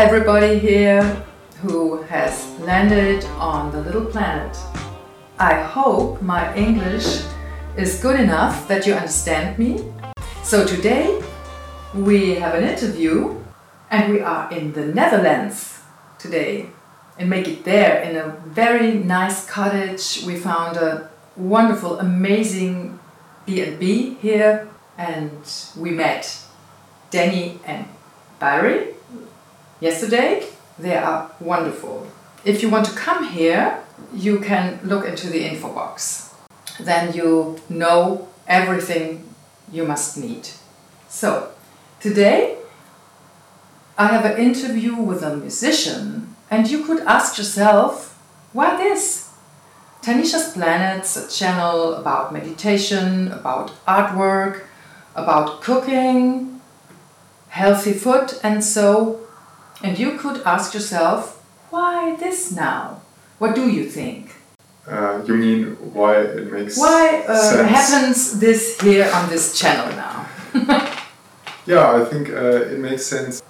Everybody here who has landed on the little planet. I hope my English is good enough that you understand me. So, today we have an interview and we are in the Netherlands today and make it there in a very nice cottage. We found a wonderful, amazing B&B here and we met Danny and Barry yesterday. They are wonderful. If you want to come here, you can look into the info box. Then you know everything you must need. So, today I have an interview with a musician, and you could ask yourself, why this? Tanisha's Planet's a channel about meditation, about artwork, about cooking, healthy food, and so and you could ask yourself, why this now? What do you think? Uh, you mean why it makes Why uh, happens this here on this channel now? Yeah, I think uh, it makes sense.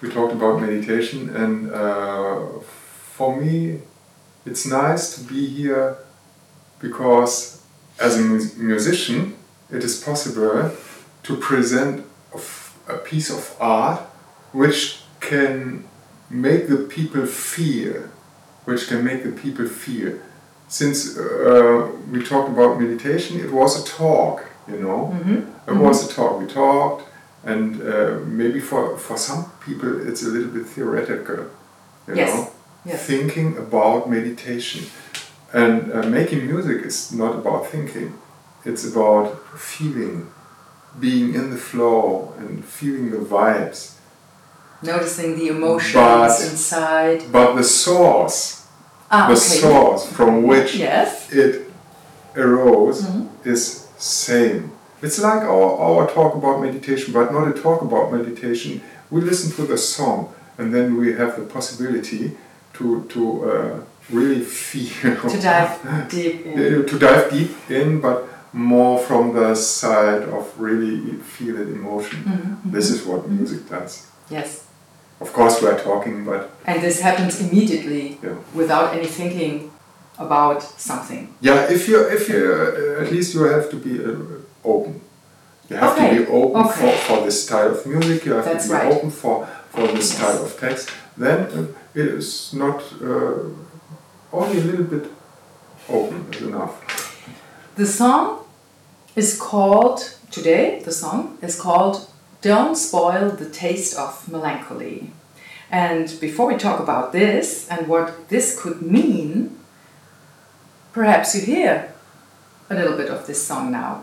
We talked about meditation, and uh, for me, it's nice to be here because, as a mus- musician, it is possible to present a piece of art which can make the people feel, which can make the people feel. Since uh, we talked about meditation, it was a talk, you know. It was a talk. We talked, and uh, maybe for, for some people it's a little bit theoretical, you Yes, know. yes. Thinking about meditation, and uh, making music is not about thinking. It's about feeling, being in the flow, and feeling the vibes. Noticing the emotions But- inside. But the source, Ah, the okay. source from which Yes. it arose Mhm. is same. It's like our, our talk about meditation, but not a talk about meditation. We listen to the song, and then we have the possibility to to uh, really feel To dive deep in. To dive deep in, but more from the side of really feel it emotion. Mhm, This is what music does. Yes. Of course, we are talking, but And this happens immediately yeah. without any thinking about something. Yeah, if you if you uh, at least you have to be uh, open. You have Okay, to be open okay. for, for this style of music. You have That's to be right. open for for this Yes. style of text. Then uh, it is not uh, only a little bit open is enough. The song is called, today, the song is called Don't Spoil the Taste of Melancholy. And before we talk about this and what this could mean, perhaps you hear a little bit of this song now.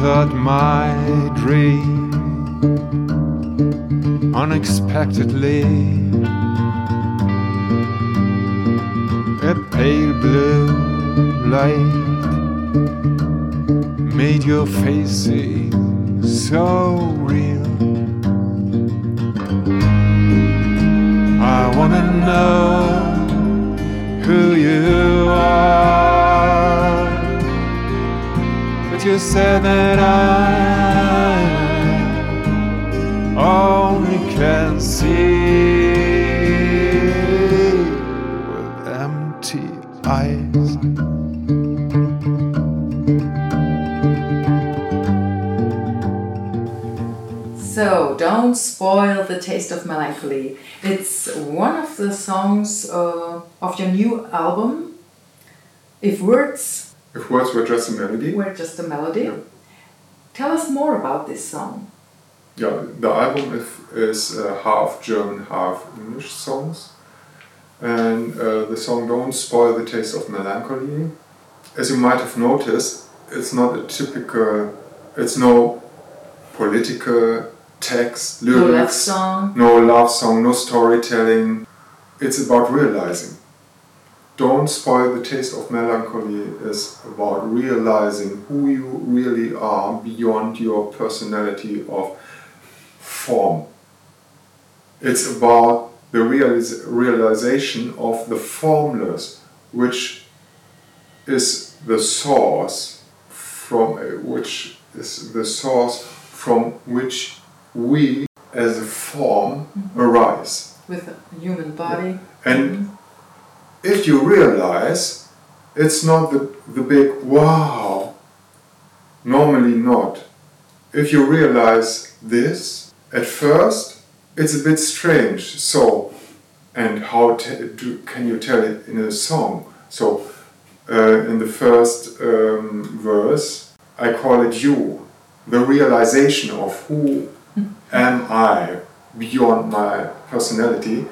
Entered my dream unexpectedly. A pale blue light made your face seem so real. I wanna know who you are. But you said that I only can see with empty eyes. So, Don't Spoil the Taste of Melancholy. It's one of the songs uh, of your new album. If words If words were just a melody, were just a melody, Yeah. tell us more about this song. yeah, the album is, is uh, half German, half English songs. And uh, the song Don't Spoil the Taste of Melancholy. As you might have noticed, it's not a typical it's no political text, No love song. no love song, no storytelling. It's about realizing. Don't spoil the taste of melancholy is about realizing who you really are beyond your personality of form. It's about the realis- realization of the formless, which is the source from eh, which is the source from which we as a form mm-hmm. arise. With a human body. And mm-hmm. If you realize it's not the, the big wow, normally not. If you realize this, at first it's a bit strange. So, and how t- do, can you tell it in a song? So, uh, in the first um, verse, I call it you, the realization of who am I beyond my personality.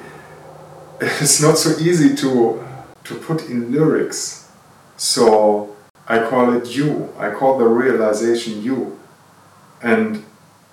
It's not so easy to to put in lyrics. So I call it you. I call the realization you. And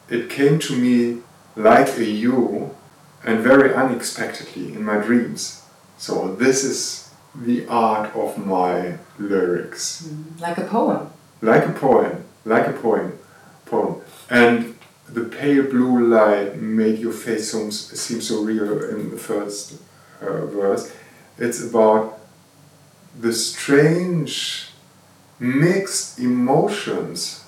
it came to me like a you and very unexpectedly in my dreams. So this is the art of my lyrics. Mm, like a poem. Like a poem, like a poem, poem. And the pale blue light made your face seem so real in the first uh, verse. It's about the strange mixed emotions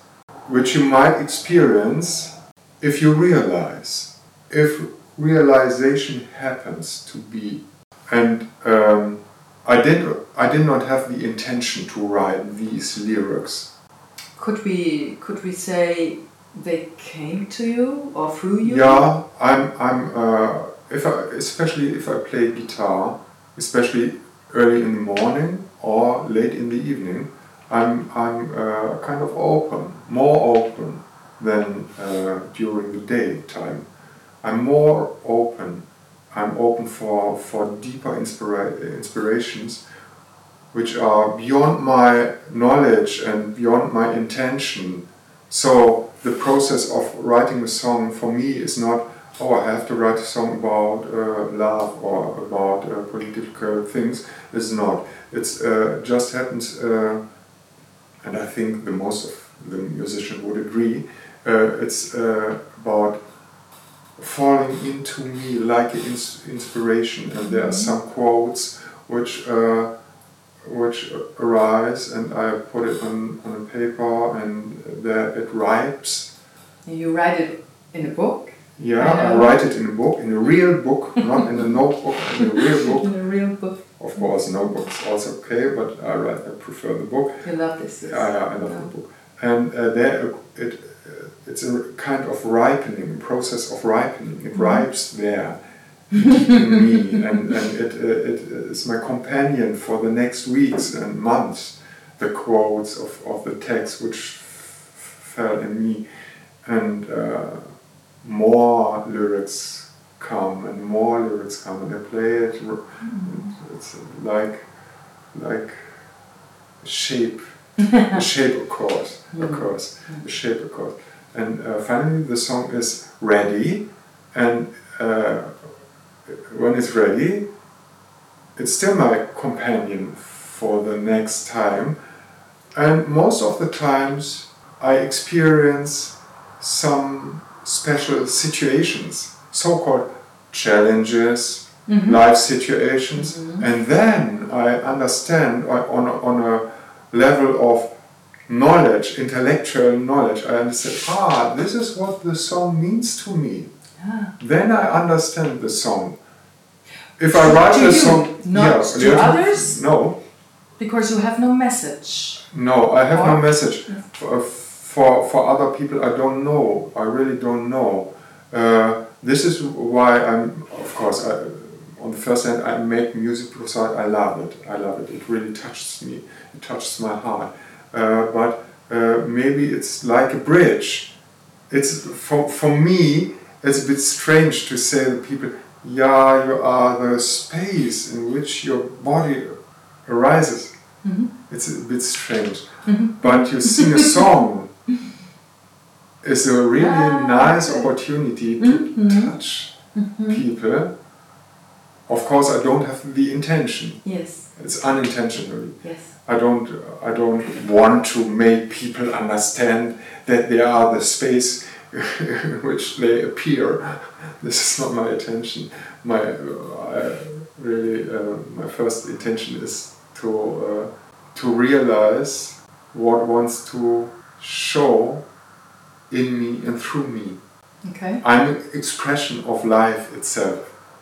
which you might experience if you realize, if realization happens to be. And um, I did, I did not have the intention to write these lyrics. Could we could we say they came to you or through you? Yeah, I'm, I'm, uh, if I, especially if I play guitar, especially early in the morning or late in the evening, I'm, I'm uh, kind of open, more open than uh, during the daytime. I'm more open. I'm open for, for deeper inspira- inspirations which are beyond my knowledge and beyond my intention. So the process of writing a song for me is not, oh, I have to write a song about uh, love or about uh, political things. It's not. It's uh, just happens, uh, and I think the most of the musician would agree. Uh, it's uh, about falling into me like an ins- inspiration, and there are some quotes which which arise and I put it on, on a paper and there it ripes. You write it in a book? Yeah, I write it in a book, in a real book, not in a notebook, in a real book. In a real book. Of course, notebook's also okay, but I write, I prefer the book. You love this. Yeah, yeah, I love Yeah. the book. And uh, there it, uh, it's a kind of ripening, process of ripening. It ripes there in me, and, and it, uh, it is my companion for the next weeks and months. The quotes of, of the text which f- fell in me, and uh, more lyrics come, and more lyrics come, and they play it. r- It's like like a shape, a shape occurs, occurs, a shape occurs, and uh, finally the song is ready, and. Uh, when it's ready, it's still my companion for the next time. And most of the times, I experience some special situations, so called challenges, life situations, and then I understand on, on, a, on a level of knowledge, intellectual knowledge, I understand, ah, this is what the song means to me Ah. then I understand the song. If I write To a song, not yeah, to yeah, others? No, Because you have no message. no, I have no Or- message for, for for other people. I don't know. I really don't know. Uh, this is why I'm. Of course, I, on the first hand, I make music because I, I love it. I love it. It really touches me. It touches my heart. Uh, but uh, maybe it's like a bridge. It's for for me. It's a bit strange to say to people, "Yeah, you are the space in which your body arises." It's a bit strange. But you sing a song is a really Ah, nice opportunity to Mhm. touch people. Of course, I don't have the intention. Yes, It's unintentionally. yes. I don't. I don't want to make people understand that they are the space in which they appear. This is not my intention. My uh, I really uh, my first intention is to uh, to realize what wants to show in me and through me. Okay. I'm an expression of life itself.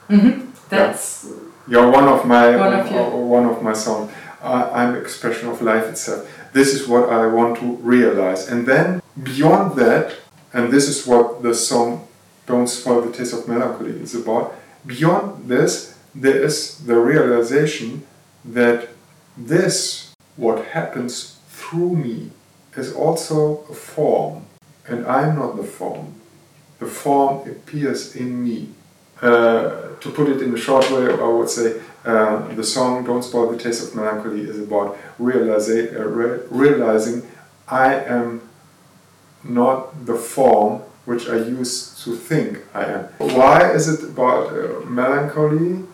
hmm That's You're one of my One of your- uh, one of my songs. I'm expression of life itself. This is what I want to realize, and then beyond that, and this is what the song "Don't Spoil the Taste of Melancholy" is about. Beyond this, there is the realization that this, what happens through me, is also a form, and I'm not the form. The form appears in me. Uh, to put it in a short way, I would say uh, the song "Don't Spoil the Taste of Melancholy" is about realisa- uh, re- realizing I am not the form which I used to think I am. Why is it about uh, melancholy?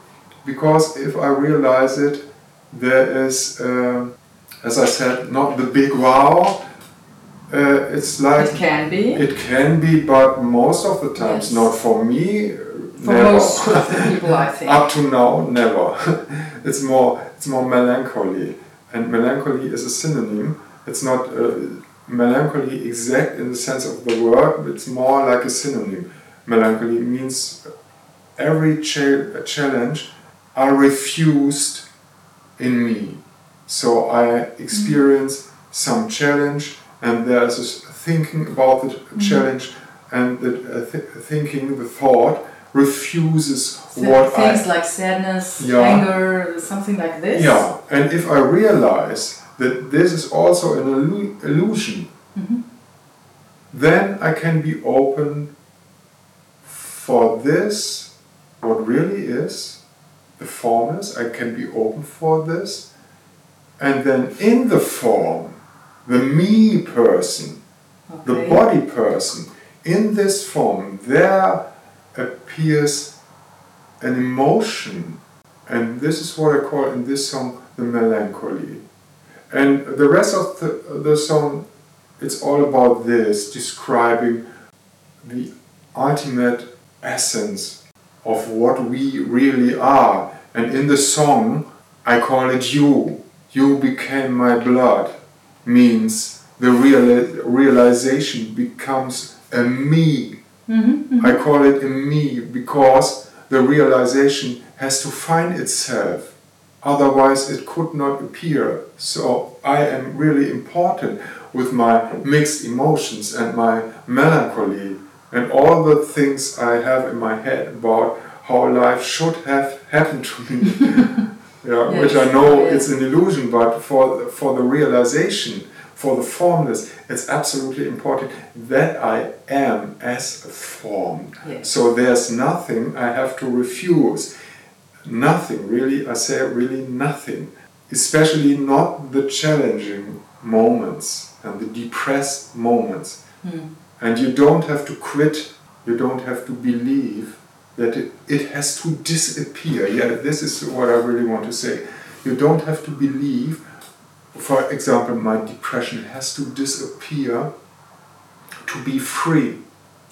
Because if I realize it, there is, uh, as I said, not the big wow. Uh, it's like it can be it can be, but most of the times, Yes. not for me. for never. most of the people, I think. Up to now, never. it's more, it's more melancholy, and melancholy is a synonym. It's not uh, melancholy exact in the sense of the word. It's more like a synonym. Melancholy means every cha- challenge I refused in me. So I experience some challenge, and there's this thinking about the challenge, and the uh, th- thinking, the thought refuses Th- what I Things like sadness, Yeah. anger, something like this. yeah, and if I realize that this is also an illu- illusion, Mhm. then I can be open for this, what really is, the formless, I can be open for this, and then in the form, the me person, the body person, in this form, there appears an emotion, and this is what I call in this song the melancholy. And the rest of the, the song, it's all about this, describing the ultimate essence of what we really are. And in the song, I call it you. You became my blood, means the reali- realization becomes a me Mhm, I call it a me because the realization has to find itself. Otherwise, it could not appear. So, I am really important with my mixed emotions and my melancholy and all the things I have in my head about how life should have happened to me. yeah, which I know yes. it's an illusion, but for, for the realization, for the formless, it's absolutely important that I am as a form. Yes. So there's nothing I have to refuse. Nothing, really, I say really nothing. Especially not the challenging moments and the depressed moments. Hmm. And you don't have to quit, you don't have to believe that it, it has to disappear. Yeah, this is what I really want to say. You don't have to believe, for example, my depression has to disappear to be free.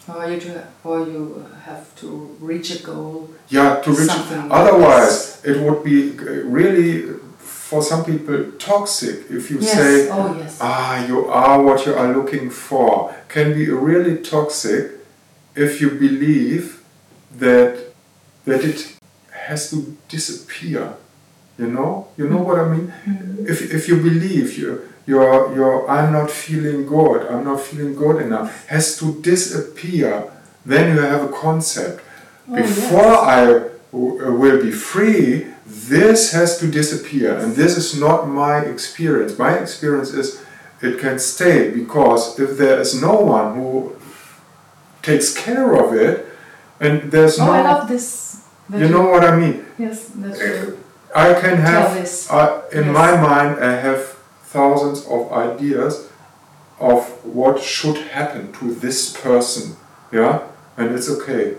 Or you, to, or you have to reach a goal. Yeah, to reach. Otherwise, it would be uh, really, for some people, toxic if you yes. say, oh yes. ah, you are what you are looking for. Can be really toxic if you believe that that it has to disappear. You know, you know what I mean. Mhm. If if you believe you you're you're I'm not feeling good, I'm not feeling good enough, has to disappear. Then you have a concept. Oh, Before yes. I w- uh, will be free, this has to disappear, and this is not my experience. My experience is it can stay because if there is no one who takes care of it, and there's Oh, no, I love this. you know what I mean. Yes, that's true. I can have this. uh, in Yes. my mind I have thousands of ideas of what should happen to this person. Yeah, and it's okay.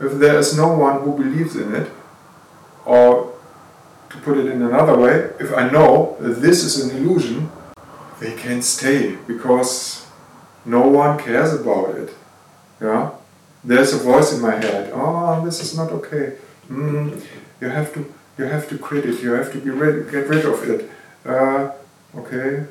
If there is no one who believes in it, or to put it in another way, if I know that this is an illusion, they can stay because no one cares about it. Yeah, there's a voice in my head. Oh, this is not okay. Mm, you have to, you have to quit it. You have to be rid, get rid of it. Uh, okay,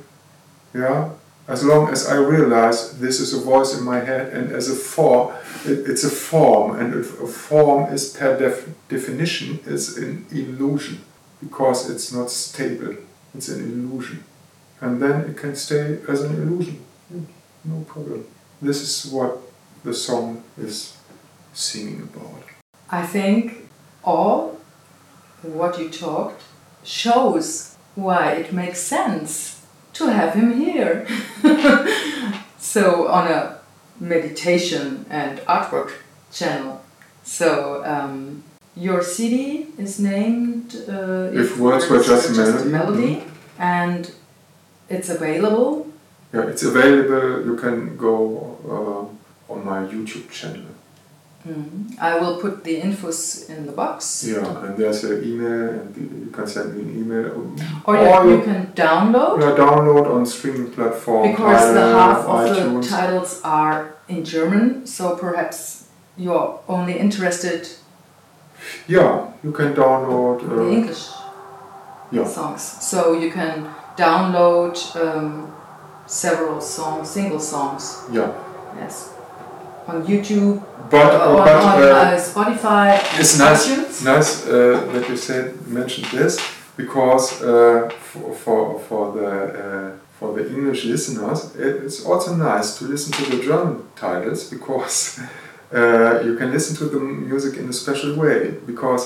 yeah. As long as I realize this is a voice in my head, and as a form, it, it's a form, and a form is per def, definition is an illusion because it's not stable. It's an illusion, and then it can stay as an illusion. No problem. This is what the song is singing about. I think all what you talked shows why it makes sense to have him here. so, on a meditation and artwork channel. So, um, your CD is named uh, If Words Were Just a Melody. melody and it's available. Yeah, it's available. You can go uh, on my YouTube channel. Mhm. I will put the infos in the box. Yeah, and there's an email, and you can send me an email. Or you, you can download. Yeah, download on streaming platform. Because the half of iTunes. the titles are in German, so perhaps you're only interested Yeah, you can download. in the Uh, English yeah, songs. So you can download um, several songs, single songs, yeah. yes, on YouTube, But on, uh, but on uh, uh, Spotify, it's nice nice uh, that you said mentioned this because uh, for, for for the uh, for the English listeners, it's also nice to listen to the German titles because uh, you can listen to the music in a special way because.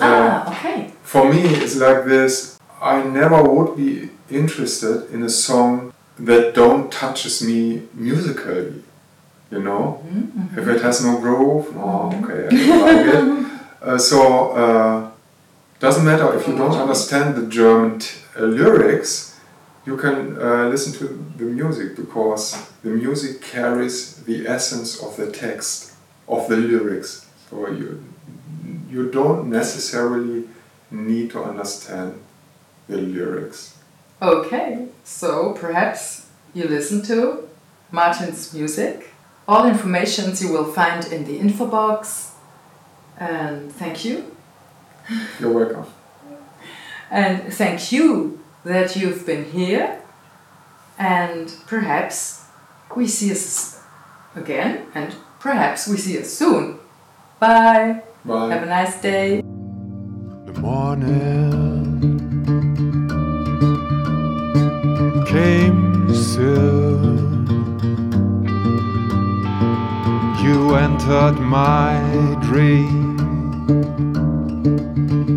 uh, Ah, okay. For me, it's like this. I never would be interested in a song that don't touches me musically. You know, Mhm, if it has no groove, no, okay, like it. Uh, so uh, doesn't matter if you don't understand the German t- uh, lyrics. You can uh, listen to the music because the music carries the essence of the text of the lyrics. So you you don't necessarily need to understand the lyrics. Okay, so perhaps you listen to Martin's music. All informations you will find in the info box. And thank you. You're welcome. And thank you that you've been here. And perhaps we see us again, and perhaps we see us soon. Bye. Bye. Have a nice day. The morning entered my dream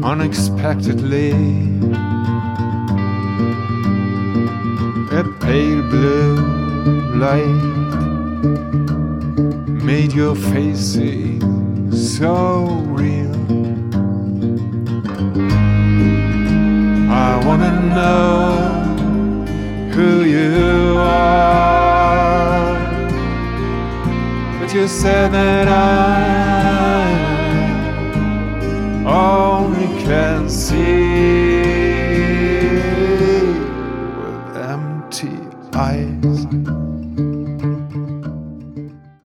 unexpectedly. A pale blue light made your face seem so real. I wanna know who you are. You said that I only can see